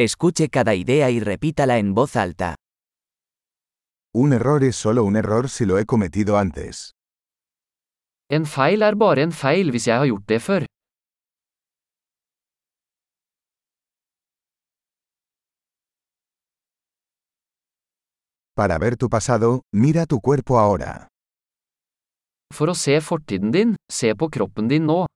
Escuche cada idea y repítala en voz alta. Un error es solo un error si lo he cometido antes. En feil er bare en feil hvis jeg har gjort det før. Para ver tu pasado, mira tu cuerpo ahora. For å se fortiden din, se på kroppen din nå.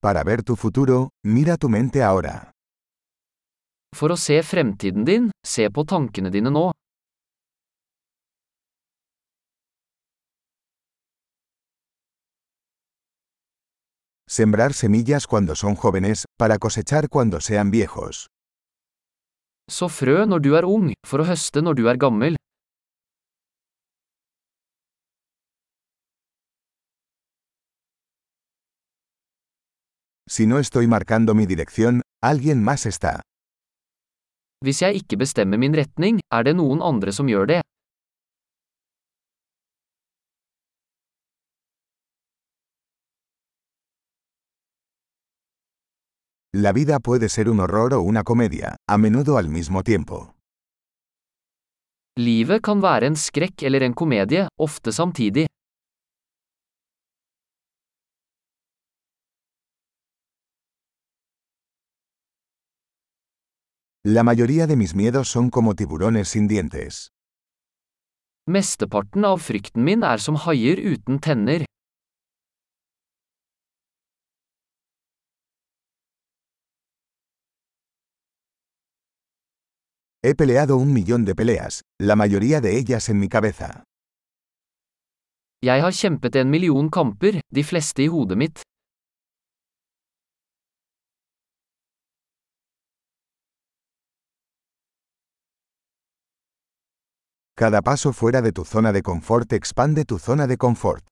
Para ver tu futuro, mira tu mente ahora. For å se fremtiden din, se på tankene dine nå. Sembrar semillas cuando son jóvenes, para cosechar cuando sean viejos. Så frø når du er ung, for å høste når du er gammel. Si no estoy marcando mi dirección, alguien más está. Hvis jeg ikke bestemmer min retning, er det noen andre som gjør det. La vida puede ser un horror o una comedia, a menudo al mismo tiempo. Livet kan være en skrekk eller en komedie, ofte samtidig. La mayoría de mis miedos son como tiburones sin dientes. Mesteparten av frykten min er som haier uten tenner. He peleado un millón de peleas, la mayoría de ellas en mi cabeza. Jeg har kjempet en million kamper, de fleste i hodet mitt. Cada paso fuera de tu zona de confort expande tu zona de confort.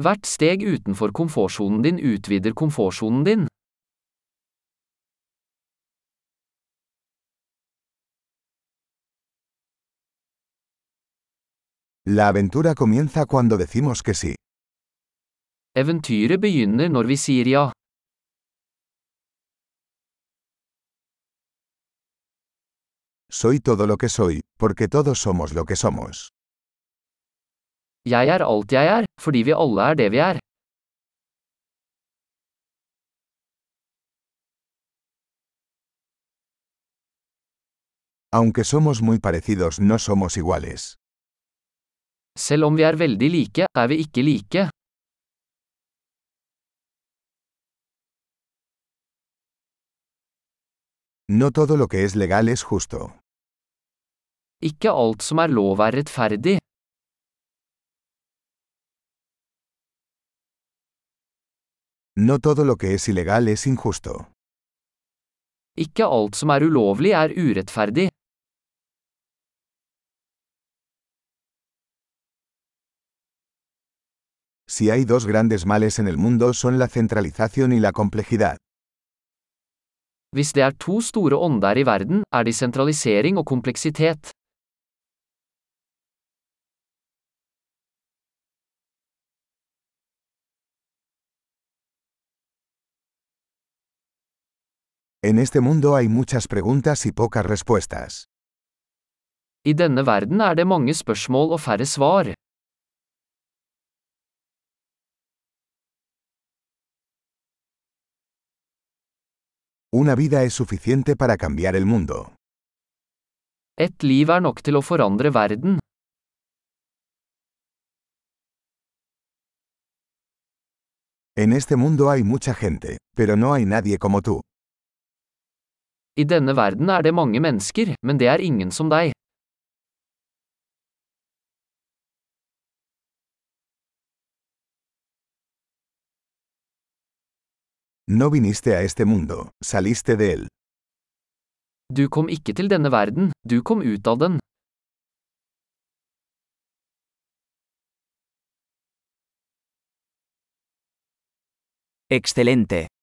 Hvert steg utenfor komfortsonen din utvider komfortsonen din. La aventura comienza cuando decimos que sí. Eventyret begynner når vi sier ja. Soy todo lo que soy, porque todos somos lo que somos. Jeg er alt jeg er, fordi vi alle er det vi er. Aunque somos muy parecidos, no somos iguales. Selv om vi er veldig like, er vi ikke like. No todo lo que es legal es justo. Ikke alt som er lov er rettferdig. No todo lo que es ilegal es injusto. Ikke alt som er ulovlig er urettferdig. Si hay dos grandes males en el mundo son la centralización y la complejidad. Hvis det er to store ånder i verden, er de sentralisering og kompleksitet. En este mundo hay muchas preguntas y pocas respuestas. I denne verden er det mange spørsmål og færre svar. Una vida es suficiente para cambiar el mundo. Et liv er nok til å forandre verden. En este mundo hay mucha gente, pero no hay nadie como tú. I denne verden er det mange mennesker, men det er ingen som deg. No viniste a este mundo, saliste de él. Du kom ikke til denne verden, du kom ut av den. Excelente.